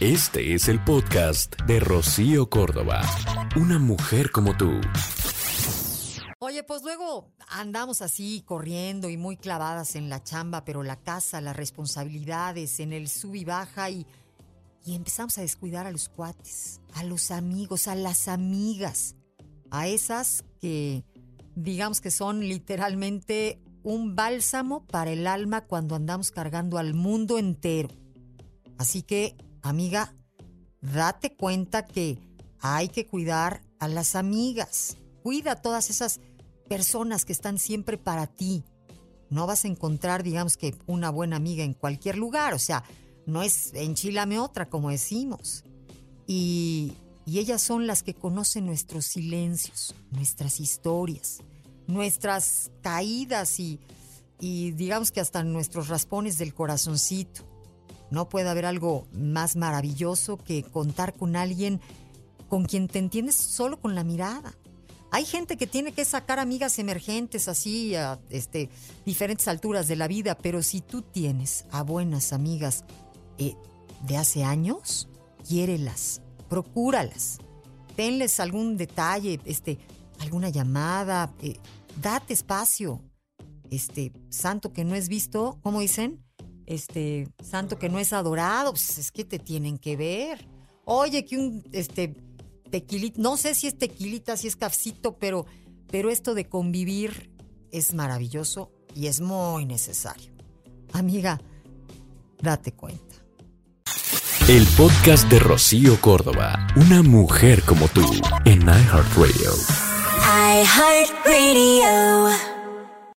Este es el podcast de Rocío Córdoba. Una mujer como tú. Oye, pues luego andamos así corriendo y muy clavadas en la chamba, pero la casa, las responsabilidades, en el sub y baja y, y empezamos a descuidar a los cuates, a los amigos, a las amigas, a esas que digamos que son literalmente un bálsamo para el alma cuando andamos cargando al mundo entero. Así que, amiga, date cuenta que hay que cuidar a las amigas. Cuida a todas esas personas que están siempre para ti. No vas a encontrar, digamos que, una buena amiga en cualquier lugar. O sea, no es enchilame otra, como decimos. Y, y ellas son las que conocen nuestros silencios, nuestras historias, nuestras caídas y, y digamos que hasta nuestros raspones del corazoncito. No puede haber algo más maravilloso que contar con alguien con quien te entiendes solo con la mirada. Hay gente que tiene que sacar amigas emergentes así a este, diferentes alturas de la vida, pero si tú tienes a buenas amigas eh, de hace años, quiérelas, procúralas, tenles algún detalle, este, alguna llamada, eh, date espacio. Este, santo que no es visto, ¿cómo dicen? Este, santo que no es adorado, pues es que te tienen que ver. Oye, que un, este, tequilita, no sé si es tequilita, si es cafcito, pero, pero esto de convivir es maravilloso y es muy necesario. Amiga, date cuenta. El podcast de Rocío Córdoba, una mujer como tú, en iHeartRadio. iHeartRadio.